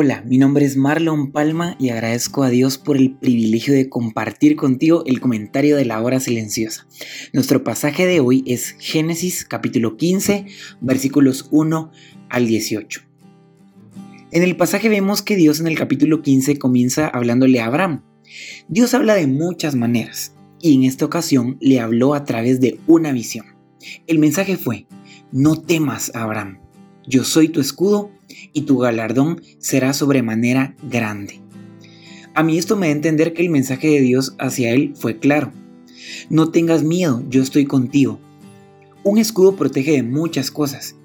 Hola, mi nombre es Marlon Palma y agradezco a Dios por el privilegio de compartir contigo el comentario de la hora silenciosa. Nuestro pasaje de hoy es Génesis capítulo 15 versículos 1 al 18. En el pasaje vemos que Dios en el capítulo 15 comienza hablándole a Abraham. Dios habla de muchas maneras y en esta ocasión le habló a través de una visión. El mensaje fue, no temas Abraham, yo soy tu escudo y tu galardón será sobremanera grande. A mí esto me da a entender que el mensaje de Dios hacia él fue claro. No tengas miedo, yo estoy contigo. Un escudo protege de muchas cosas.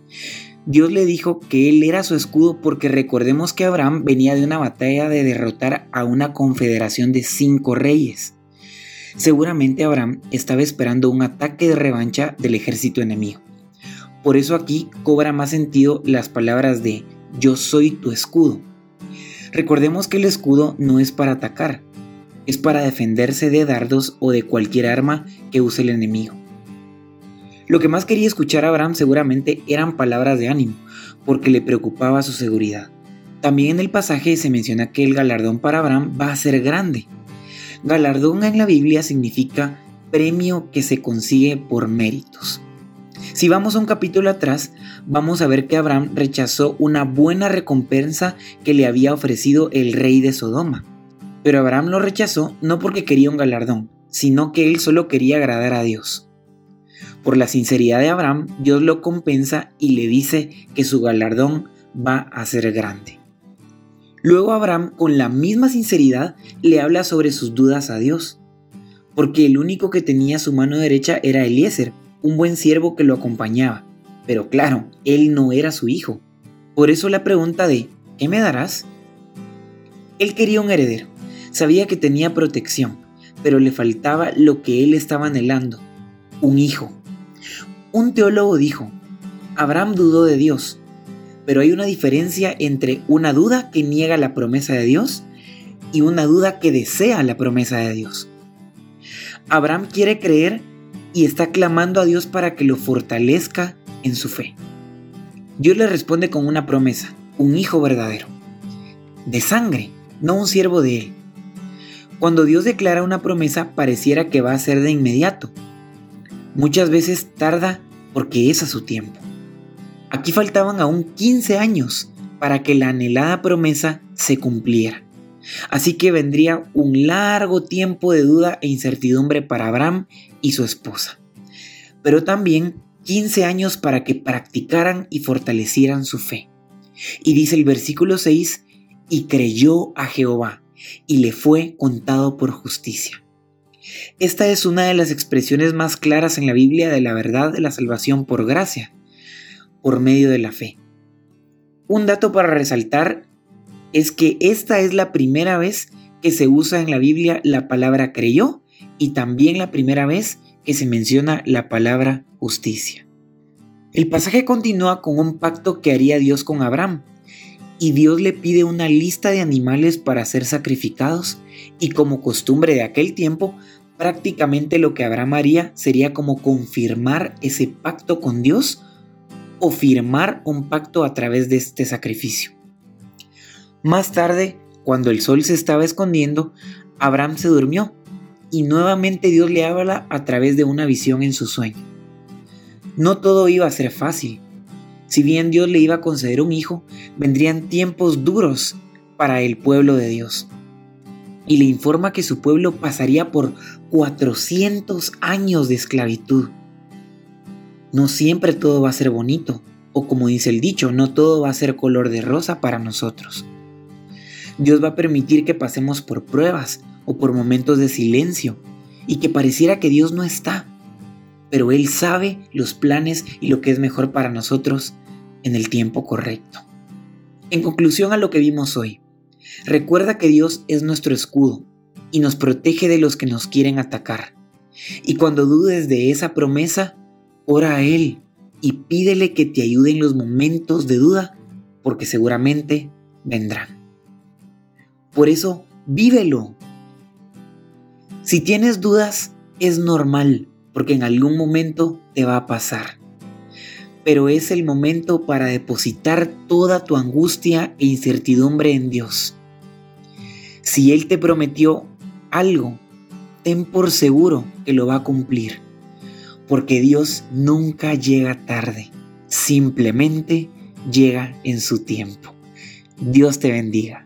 Dios le dijo que él era su escudo porque recordemos que Abraham venía de una batalla de derrotar a una confederación de cinco reyes. Seguramente Abraham estaba esperando un ataque de revancha del ejército enemigo. Por eso aquí cobra más sentido las palabras de yo soy tu escudo. Recordemos que el escudo no es para atacar, es para defenderse de dardos o de cualquier arma que use el enemigo. Lo que más quería escuchar Abraham seguramente eran palabras de ánimo, porque le preocupaba su seguridad. También en el pasaje se menciona que el galardón para Abraham va a ser grande. Galardón en la Biblia significa premio que se consigue por méritos. Si vamos a un capítulo atrás, vamos a ver que Abraham rechazó una buena recompensa que le había ofrecido el rey de Sodoma. Pero Abraham lo rechazó no porque quería un galardón, sino que él solo quería agradar a Dios. Por la sinceridad de Abraham, Dios lo compensa y le dice que su galardón va a ser grande. Luego Abraham, con la misma sinceridad, le habla sobre sus dudas a Dios, porque el único que tenía su mano derecha era Eliezer, un buen siervo que lo acompañaba. Pero claro, él no era su hijo. Por eso la pregunta de ¿qué me darás? Él quería un heredero. Sabía que tenía protección, pero le faltaba lo que él estaba anhelando, un hijo. Un teólogo dijo, Abraham dudó de Dios, pero hay una diferencia entre una duda que niega la promesa de Dios y una duda que desea la promesa de Dios. Abraham quiere creer y está clamando a Dios para que lo fortalezca en su fe. Dios le responde con una promesa, un hijo verdadero, de sangre, no un siervo de él. Cuando Dios declara una promesa pareciera que va a ser de inmediato. Muchas veces tarda porque es a su tiempo. Aquí faltaban aún 15 años para que la anhelada promesa se cumpliera. Así que vendría un largo tiempo de duda e incertidumbre para Abraham y su esposa, pero también 15 años para que practicaran y fortalecieran su fe. Y dice el versículo 6, y creyó a Jehová, y le fue contado por justicia. Esta es una de las expresiones más claras en la Biblia de la verdad de la salvación por gracia, por medio de la fe. Un dato para resaltar es que esta es la primera vez que se usa en la Biblia la palabra creyó y también la primera vez que se menciona la palabra justicia. El pasaje continúa con un pacto que haría Dios con Abraham y Dios le pide una lista de animales para ser sacrificados y como costumbre de aquel tiempo, prácticamente lo que Abraham haría sería como confirmar ese pacto con Dios o firmar un pacto a través de este sacrificio. Más tarde, cuando el sol se estaba escondiendo, Abraham se durmió y nuevamente Dios le habla a través de una visión en su sueño. No todo iba a ser fácil. Si bien Dios le iba a conceder un hijo, vendrían tiempos duros para el pueblo de Dios. Y le informa que su pueblo pasaría por 400 años de esclavitud. No siempre todo va a ser bonito, o como dice el dicho, no todo va a ser color de rosa para nosotros. Dios va a permitir que pasemos por pruebas o por momentos de silencio y que pareciera que Dios no está, pero Él sabe los planes y lo que es mejor para nosotros en el tiempo correcto. En conclusión a lo que vimos hoy, Recuerda que Dios es nuestro escudo y nos protege de los que nos quieren atacar. Y cuando dudes de esa promesa, ora a Él y pídele que te ayude en los momentos de duda, porque seguramente vendrán. Por eso, vívelo. Si tienes dudas, es normal, porque en algún momento te va a pasar. Pero es el momento para depositar toda tu angustia e incertidumbre en Dios. Si Él te prometió algo, ten por seguro que lo va a cumplir, porque Dios nunca llega tarde, simplemente llega en su tiempo. Dios te bendiga.